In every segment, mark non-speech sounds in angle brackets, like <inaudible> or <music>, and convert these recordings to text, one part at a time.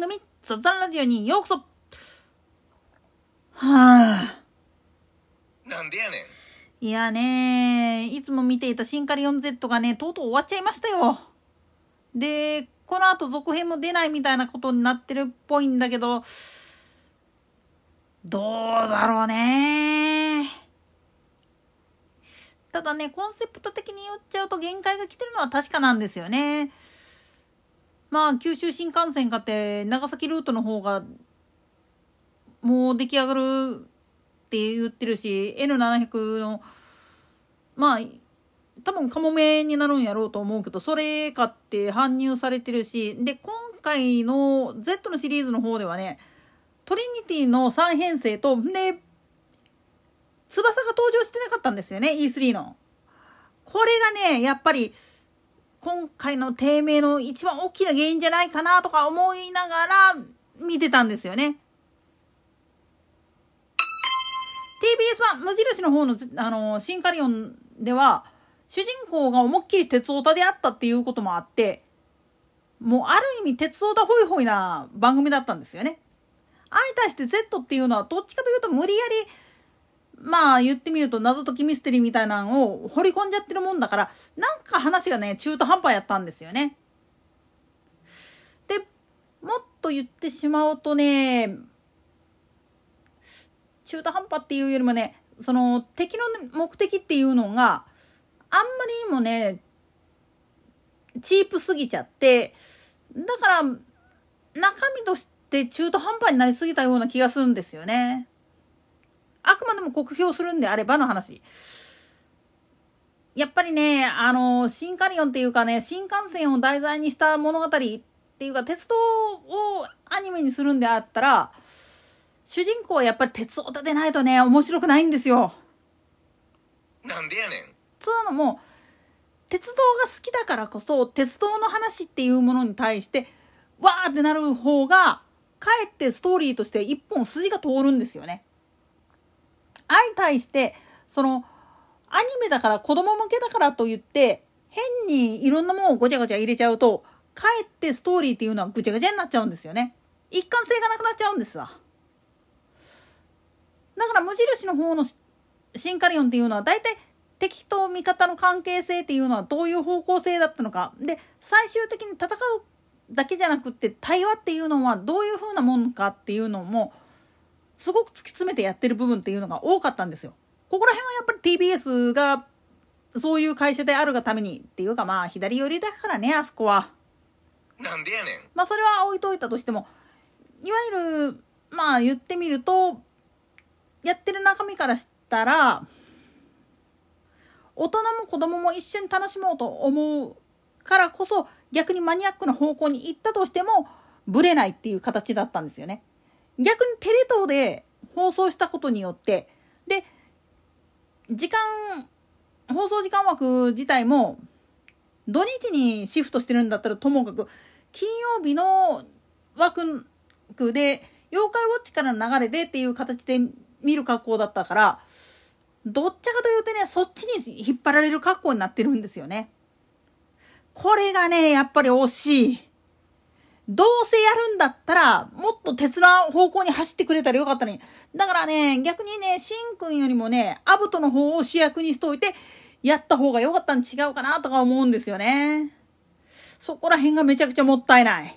番組「雑談ラジオ」にようこそ。はあ。なんでやねん。いやねいつも見ていたシンカリオン Z がねとうとう終わっちゃいましたよ。でこの後続編も出ないみたいなことになってるっぽいんだけどどうだろうね。ただねコンセプト的に言っちゃうと限界が来てるのは確かなんですよねまあ九州新幹線かって長崎ルートの方がもう出来上がるって言ってるし N700 のまあ多分カモメになるんやろうと思うけどそれかって搬入されてるしで今回の Z のシリーズの方ではねトリニティの3編成とで翼が登場してなかったんですよね E3 の。これがねやっぱり今回の低迷の一番大きな原因じゃないかなとか思いながら見てたんですよね。TBS は無印の方のあのシンカリオンでは主人公が思いっきり鉄オタであったっていうこともあってもうある意味鉄オタホイホイな番組だったんですよね。あい対して Z っていうのはどっちかというと無理やりまあ言ってみると謎解きミステリーみたいなのを掘り込んじゃってるもんだからなんか話がね中途半端やったんですよね。でもっと言ってしまうとね中途半端っていうよりもねその敵の目的っていうのがあんまりにもねチープすぎちゃってだから中身として中途半端になりすぎたような気がするんですよね。あくまでも酷評するんであればの話。やっぱりね、あの、シンカリオンっていうかね、新幹線を題材にした物語っていうか、鉄道をアニメにするんであったら、主人公はやっぱり鉄オタでないとね、面白くないんですよ。なんでやねんつうのも、鉄道が好きだからこそ、鉄道の話っていうものに対して、わーってなる方が、かえってストーリーとして一本筋が通るんですよね。相対してそのアニメだから子供向けだからと言って変にいろんなものをごちゃごちゃ入れちゃうとかえってストーリーっていうのはぐちゃぐちゃになっちゃうんですよね。一貫性がなくなっちゃうんですわ。だから無印の方のシンカリオンっていうのは大体敵と味方の関係性っていうのはどういう方向性だったのか。で最終的に戦うだけじゃなくって対話っていうのはどういうふうなもんかっていうのもすごく突き詰めてやってる部分っていうのが多かったんですよ。ここら辺はやっぱり TBS がそういう会社であるがためにっていうかまあ左寄りだからねあそこは。なんでやねんまあそれは置いといたとしてもいわゆるまあ言ってみるとやってる中身からしたら大人も子供も一緒に楽しもうと思うからこそ逆にマニアックな方向に行ったとしてもブレないっていう形だったんですよね。逆にテレ東で放送したことによってで時間放送時間枠自体も土日にシフトしてるんだったらともかく金曜日の枠で「妖怪ウォッチ」からの流れでっていう形で見る格好だったからどっちかというとねそっちに引っ張られる格好になってるんですよね。これがねやっぱり惜しい。どうせやるんだったら、もっと鉄な方向に走ってくれたらよかったのに。だからね、逆にね、しんくんよりもね、アブトの方を主役にしといて、やった方がよかったん違うかなとか思うんですよね。そこら辺がめちゃくちゃもったいない。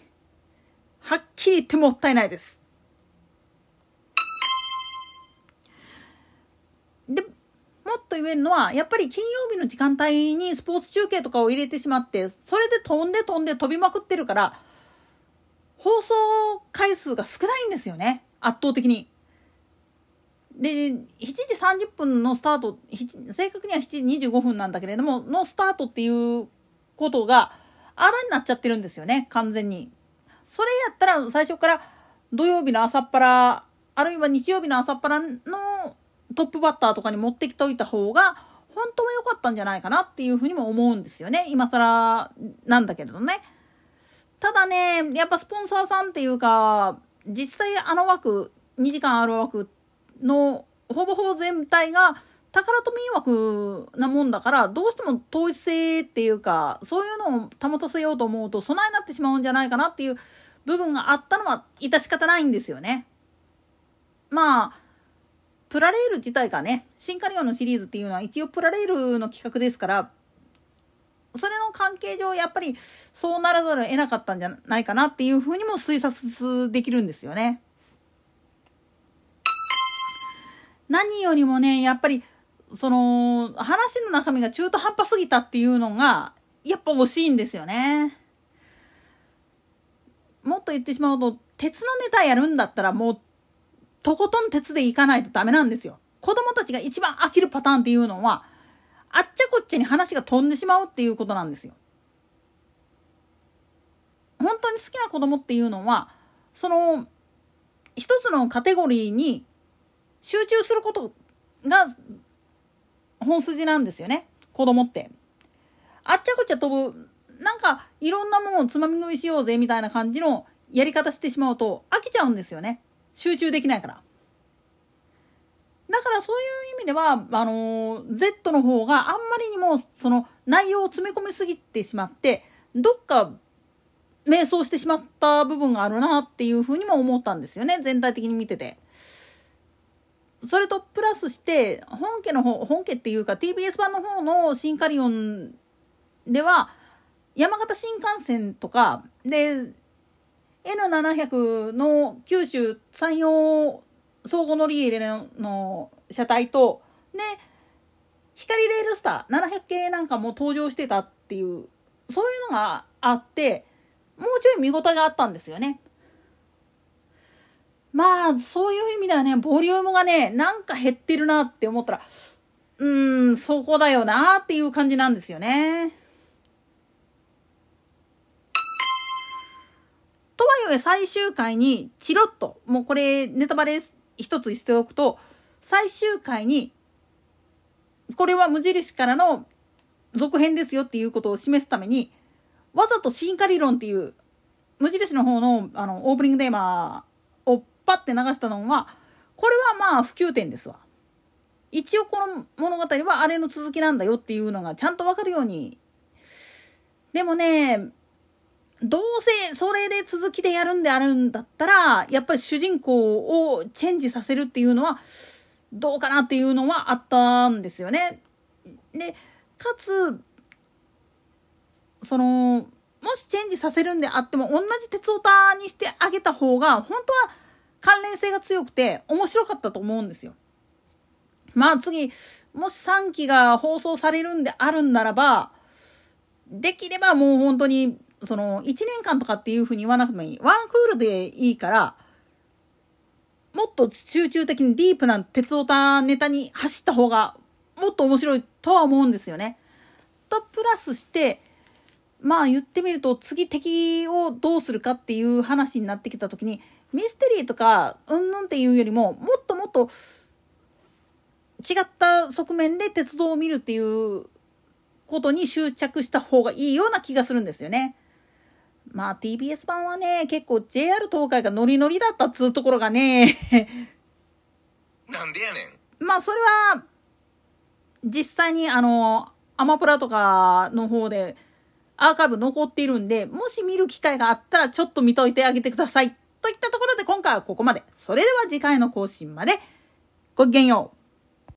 はっきり言ってもったいないです。で、もっと言えるのは、やっぱり金曜日の時間帯にスポーツ中継とかを入れてしまって、それで飛んで飛んで飛びまくってるから、放送回数が少ないんですよね圧倒的に。で7時30分のスタート正確には7時25分なんだけれどものスタートっていうことがあらになっちゃってるんですよね完全に。それやったら最初から土曜日の朝っぱらあるいは日曜日の朝っぱらのトップバッターとかに持ってきておいた方が本当は良かったんじゃないかなっていうふうにも思うんですよね今更なんだけれどね。ただねやっぱスポンサーさんっていうか実際あの枠2時間ある枠のほぼほぼ全体が宝富枠なもんだからどうしても統一性っていうかそういうのを保たせようと思うと備えになってしまうんじゃないかなっていう部分があったのは致し方ないんですよね。まあ、プラレール自体がね、シンカリオンのシリーズっていうのは一応プラレールの企画ですから、それの関係上やっぱりそうならざるを得なかったんじゃないかなっていうふうにも推察できるんですよね。何よりもね、やっぱりその話の中身が中途半端すぎたっていうのがやっぱ惜しいんですよね。もっと言ってしまうと鉄のネタやるんだったらもうとことん鉄でいかないとダメなんですよ。子供たちが一番飽きるパターンっていうのは、あっちゃこっちに話が飛んでしまうっていうことなんですよ。本当に好きな子供っていうのは、その、一つのカテゴリーに集中することが本筋なんですよね。子供って。あっちゃこっちゃ飛ぶ、なんかいろんなものをつまみ食いしようぜみたいな感じのやり方してしまうと飽きちゃうんですよね。集中できないから。だからそういう意味では、あの、Z の方があんまりにもその内容を詰め込みすぎてしまって、どっか迷走してしまった部分があるなっていうふうにも思ったんですよね、全体的に見てて。それとプラスして、本家の方、本家っていうか TBS 版の方のシンカリオンでは、山形新幹線とか、で、N700 の九州山陽相互乗り入れの車体と、ね、光レールスター700系なんかも登場してたっていう、そういうのがあって、もうちょい見応えがあったんですよね。まあ、そういう意味ではね、ボリュームがね、なんか減ってるなって思ったら、うん、そこだよなっていう感じなんですよね。とはいえ最終回にチロッと、もうこれネタバレです一つしておくと、最終回に、これは無印からの続編ですよっていうことを示すために、わざと進化理論っていう、無印の方のあのオープニングテーマをパッて流したのは、これはまあ普及点ですわ。一応この物語はあれの続きなんだよっていうのがちゃんとわかるように。でもね、どうせそれで続きでやるんであるんだったら、やっぱり主人公をチェンジさせるっていうのは、どうかなっていうのはあったんですよね。で、かつ、その、もしチェンジさせるんであっても、同じ鉄オタにしてあげた方が、本当は関連性が強くて面白かったと思うんですよ。まあ次、もし3期が放送されるんであるんならば、できればもう本当にその、1年間とかっていうふうに言わなくてもいい。ワンクールでいいから、もっと集中的にディープな鉄オタネタに走った方が、もっと面白いとは思うんですよね。と、プラスして、まあ言ってみると、次敵をどうするかっていう話になってきた時に、ミステリーとか、うんぬんっていうよりも、もっともっと、違った側面で鉄道を見るっていうことに執着した方がいいような気がするんですよね。まあ TBS 版はね、結構 JR 東海がノリノリだったっつうところがね <laughs> なんでやねん。まあそれは、実際にあの、アマプラとかの方でアーカイブ残っているんで、もし見る機会があったらちょっと見といてあげてください。といったところで今回はここまで。それでは次回の更新まで。ごきげんよう。